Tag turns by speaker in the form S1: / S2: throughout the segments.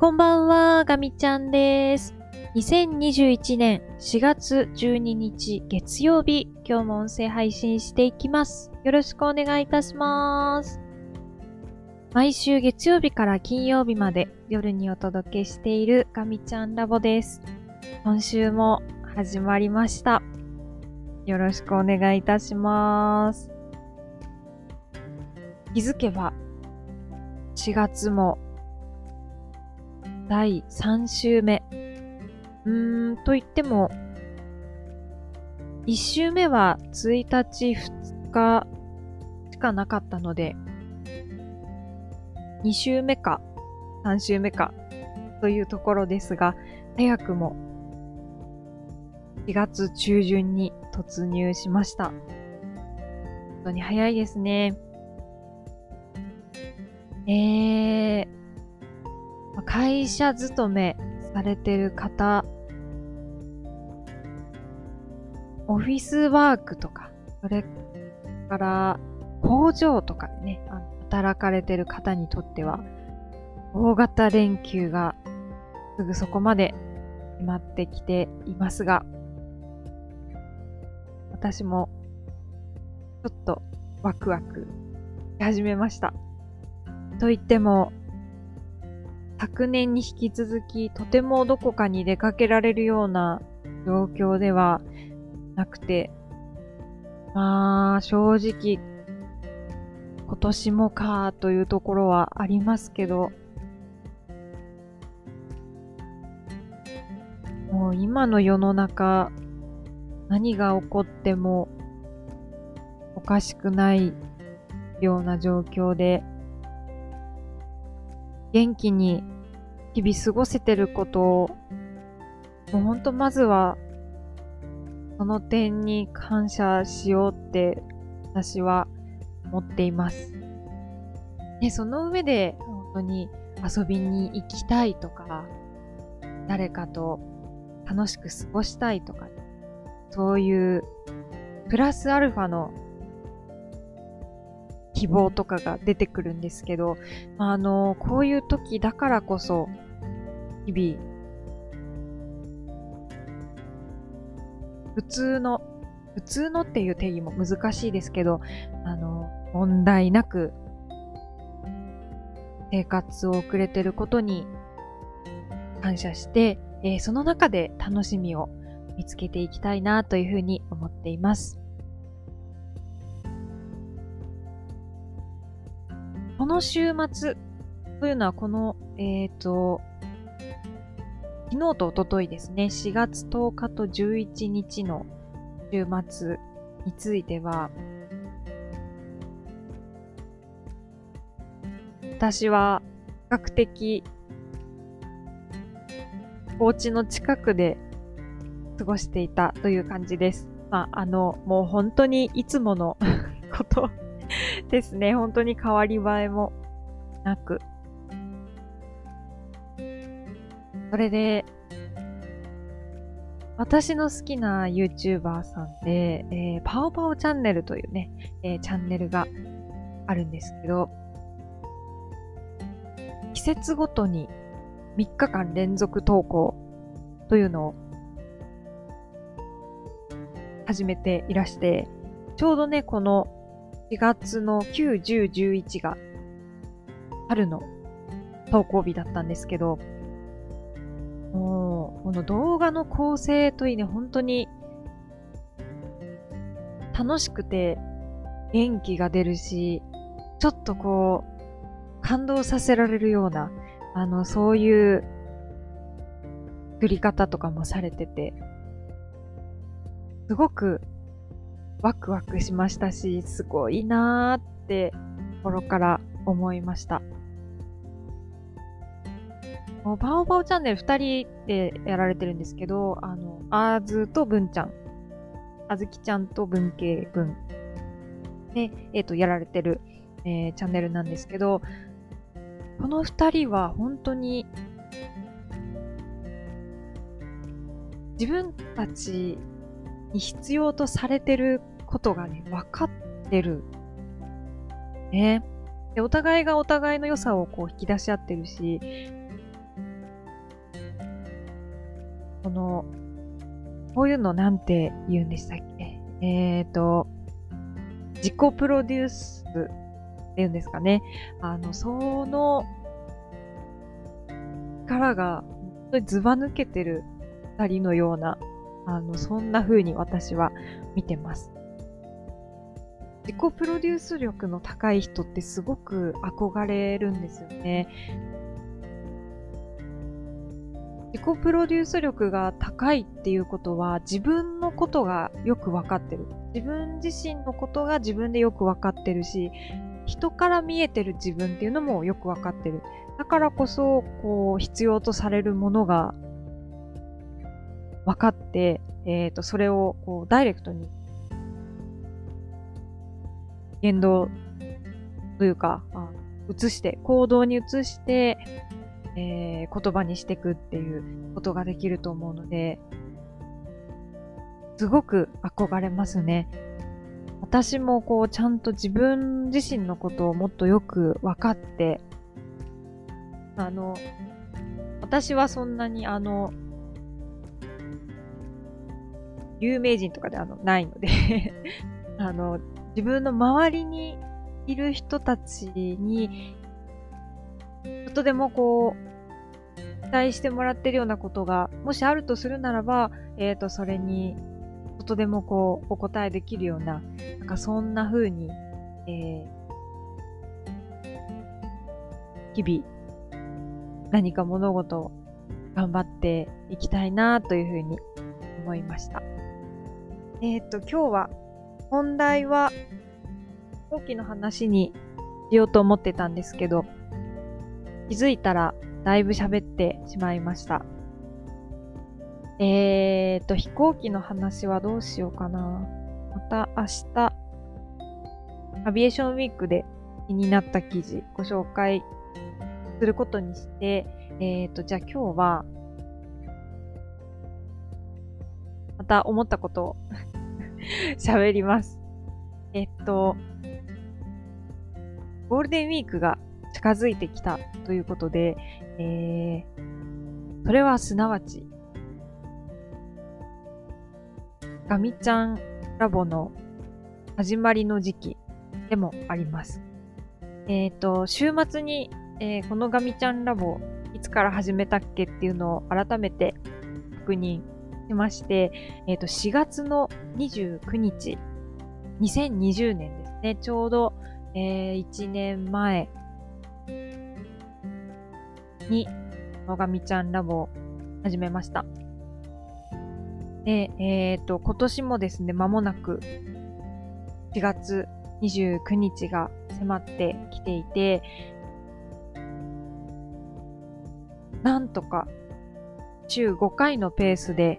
S1: こんばんは、ガミちゃんです。2021年4月12日月曜日、今日も音声配信していきます。よろしくお願いいたします。毎週月曜日から金曜日まで夜にお届けしているガミちゃんラボです。今週も始まりました。よろしくお願いいたします。気づけば4月も第3週目。うーん、と言っても、1週目は1日2日しかなかったので、2週目か3週目かというところですが、早くも4月中旬に突入しました。本当に早いですね。えー、会社勤めされてる方、オフィスワークとか、それから工場とかでね、働かれてる方にとっては、大型連休がすぐそこまで決まってきていますが、私もちょっとワクワクし始めました。と言っても、昨年に引き続きとてもどこかに出かけられるような状況ではなくて、まあ正直今年もかというところはありますけど、もう今の世の中何が起こってもおかしくないような状況で元気に日々過ごせてることを、もうほんとまずは、その点に感謝しようって私は思っています。で、その上で本当に遊びに行きたいとか、誰かと楽しく過ごしたいとか、そういうプラスアルファの希望とかが出てくるんですけど、あの、こういう時だからこそ、日々、普通の、普通のっていう定義も難しいですけど、あの、問題なく生活を送れてることに感謝して、えー、その中で楽しみを見つけていきたいなというふうに思っています。この週末というのはこの、えっ、ー、と、昨日と一昨日ですね、4月10日と11日の週末については、私は比較的お家の近くで過ごしていたという感じです。まあ、あの、もう本当にいつもの ことですね。本当に変わり映えもなく。それで、私の好きな YouTuber さんで、えー、パオパオチャンネルというね、えー、チャンネルがあるんですけど、季節ごとに3日間連続投稿というのを始めていらして、ちょうどね、この4月の9、10、11が春の投稿日だったんですけど、もう、この動画の構成といいね、本当に楽しくて元気が出るし、ちょっとこう、感動させられるような、あの、そういう作り方とかもされてて、すごくワクワクしましたし、すごいなーって心から思いました。もうバオバオチャンネル二人でやられてるんですけど、あの、あーずと文ちゃん、あずきちゃんと文系文で、えっ、ー、と、やられてる、えー、チャンネルなんですけど、この二人は本当に自分たちに必要とされてることがね、分かってる。ね。で、お互いがお互いの良さをこう引き出し合ってるし、この、こういうのなんて言うんでしたっけ？えっ、ー、と、自己プロデュースっていうんですかね。あの、その力がずば抜けてる二人のような、あの、そんな風に私は見てます。自己プロデュース力の高い人ってすごく憧れるんですよね。自己プロデュース力が高いっていうことは自分のことがよくわかってる。自分自身のことが自分でよくわかってるし、人から見えてる自分っていうのもよくわかってる。だからこそ、こう、必要とされるものが分かって、え、ー、と、それを、こう、ダイレクトに、言動というか、あ移して、行動に移して、えー、言葉にしていくっていうことができると思うので、すごく憧れますね。私もこう、ちゃんと自分自身のことをもっとよく分かって、あの、私はそんなにあの、有名人とかであの、ないので あの、自分の周りにいる人たちに、ちょっとでもこう、期待してもらってるようなことが、もしあるとするならば、えっ、ー、と、それに、ちょっとでもこう、お答えできるような、なんかそんな風に、えー、日々、何か物事を頑張っていきたいなというふうに思いました。えっ、ー、と、今日は本題は飛行機の話にしようと思ってたんですけど、気づいたらだいぶ喋ってしまいました。えーと、飛行機の話はどうしようかな。また明日、アビエーションウィークで気になった記事ご紹介することにして、えっ、ー、と、じゃあ今日は、また思ったことを 喋ります。えっと、ゴールデンウィークが近づいてきたということで、えー、それはすなわち、ガミちゃんラボの始まりの時期でもあります。えっ、ー、と、週末にえー、このガミちゃんラボ、いつから始めたっけっていうのを改めて確認しまして、えっ、ー、と、4月の29日、2020年ですね。ちょうど、えー、1年前に、のがみちゃんラボを始めました。で、えっ、ー、と、今年もですね、間もなく4月29日が迫ってきていて、なんとか週5回のペースで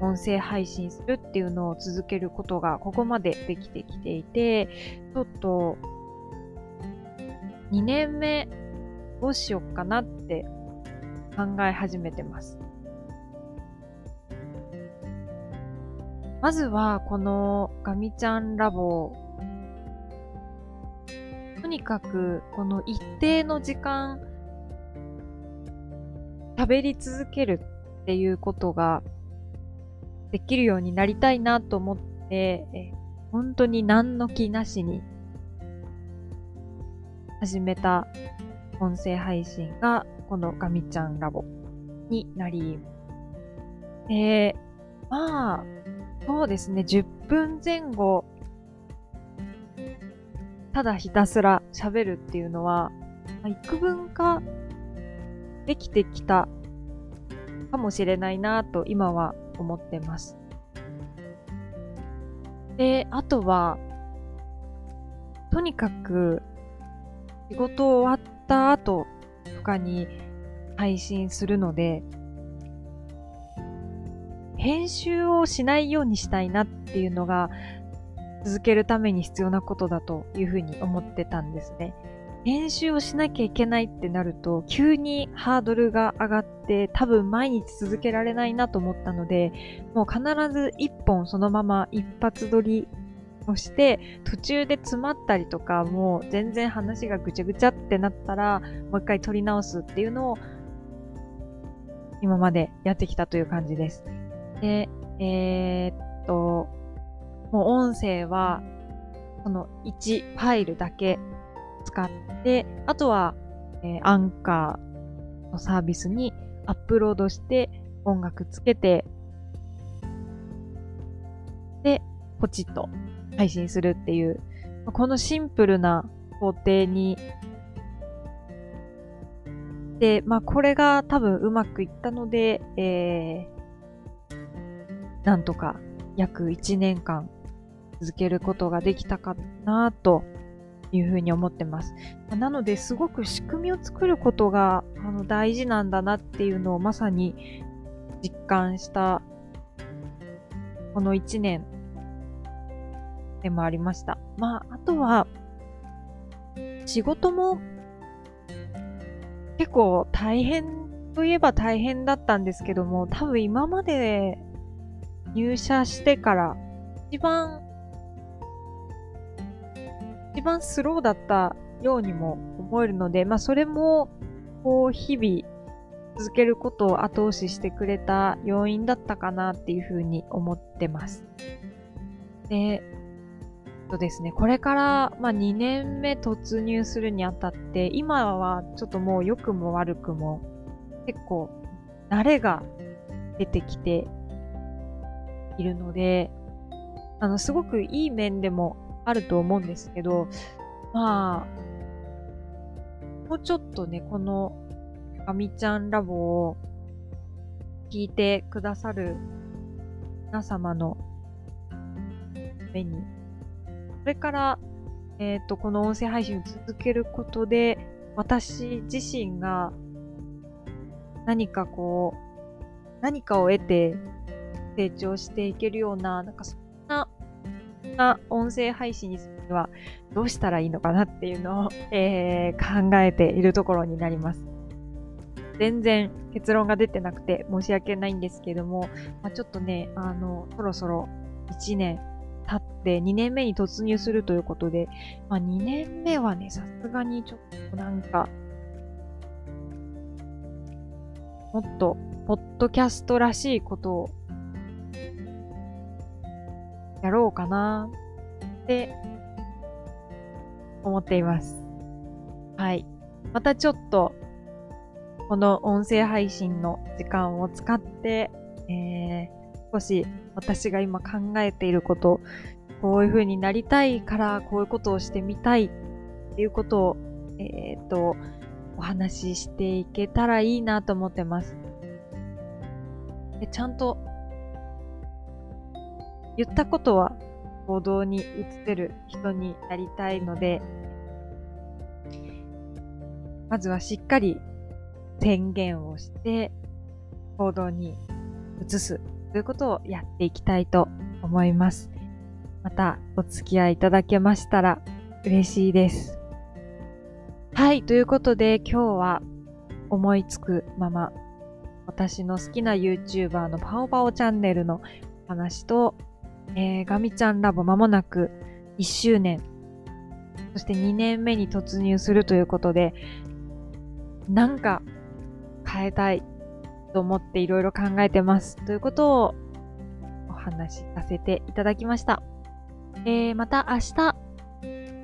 S1: 音声配信するっていうのを続けることがここまでできてきていて、ちょっと2年目どうしよっかなって考え始めてます。まずはこのガミちゃんラボとにかくこの一定の時間喋り続けるっていうことができるようになりたいなと思って、え本当に何の気なしに始めた音声配信がこのガミちゃんラボになり、えー、まあ、そうですね、10分前後、ただひたすら喋るっていうのは、まあ、幾分かできてきたかもしれないなと今は思ってます。で、あとは、とにかく仕事終わった後とかに配信するので、編集をしないようにしたいなっていうのが続けるために必要なことだというふうに思ってたんですね。練習をしなきゃいけないってなると、急にハードルが上がって、多分毎日続けられないなと思ったので、もう必ず一本そのまま一発撮りをして、途中で詰まったりとか、もう全然話がぐちゃぐちゃってなったら、もう一回撮り直すっていうのを今までやってきたという感じです。で、えー、っと、もう音声は、この1ファイルだけ使って、あとは、えー、アンカーのサービスにアップロードして音楽つけて、で、ポチッと配信するっていう、このシンプルな工程に、で、まあこれが多分うまくいったので、えー、なんとか約1年間続けることができたかなというふうに思ってます。なので、すごく仕組みを作ることがあの大事なんだなっていうのをまさに実感したこの1年でもありました。まあ、あとは、仕事も結構大変といえば大変だったんですけども、多分今まで入社してから一番、一番スローだったようにも思えるので、まあそれも、こう日々続けることを後押ししてくれた要因だったかなっていうふうに思ってます。で、とですね、これから、まあ、2年目突入するにあたって、今はちょっともう良くも悪くも、結構、慣れが出てきているので、あの、すごくいい面でもあると思うんですけど、まあ、もうちょっとね、この、あみちゃんラボを聞いてくださる皆様の目にそれから、えっ、ー、と、この音声配信を続けることで、私自身が何かこう、何かを得て成長していけるような、なんかそな、音声配信にするにはどうしたらいいのかなっていうのを、えー、考えているところになります。全然結論が出てなくて申し訳ないんですけども、まあ、ちょっとね、あの、そろそろ1年経って2年目に突入するということで、まあ、2年目はね、さすがにちょっとなんか、もっと、ポッドキャストらしいことを、やろうかなって思っています。はい。またちょっと、この音声配信の時間を使って、えー、少し私が今考えていること、こういう風になりたいからこういうことをしてみたいっていうことを、えっ、ー、と、お話ししていけたらいいなと思ってます。でちゃんと言ったことは行動に移せる人になりたいので、まずはしっかり宣言をして行動に移すということをやっていきたいと思います。またお付き合いいただけましたら嬉しいです。はい、ということで今日は思いつくまま私の好きな YouTuber のパオパオチャンネルの話と、えー、ガミちゃんラボ間もなく1周年、そして2年目に突入するということで、なんか変えたいと思っていろいろ考えてます。ということをお話しさせていただきました。えー、また明日、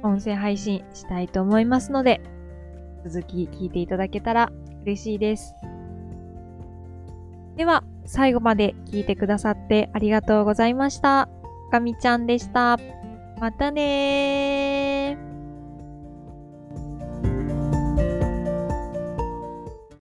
S1: 音声配信したいと思いますので、続き聞いていただけたら嬉しいです。では、最後まで聞いてくださってありがとうございました。かみちゃんでした。またねー。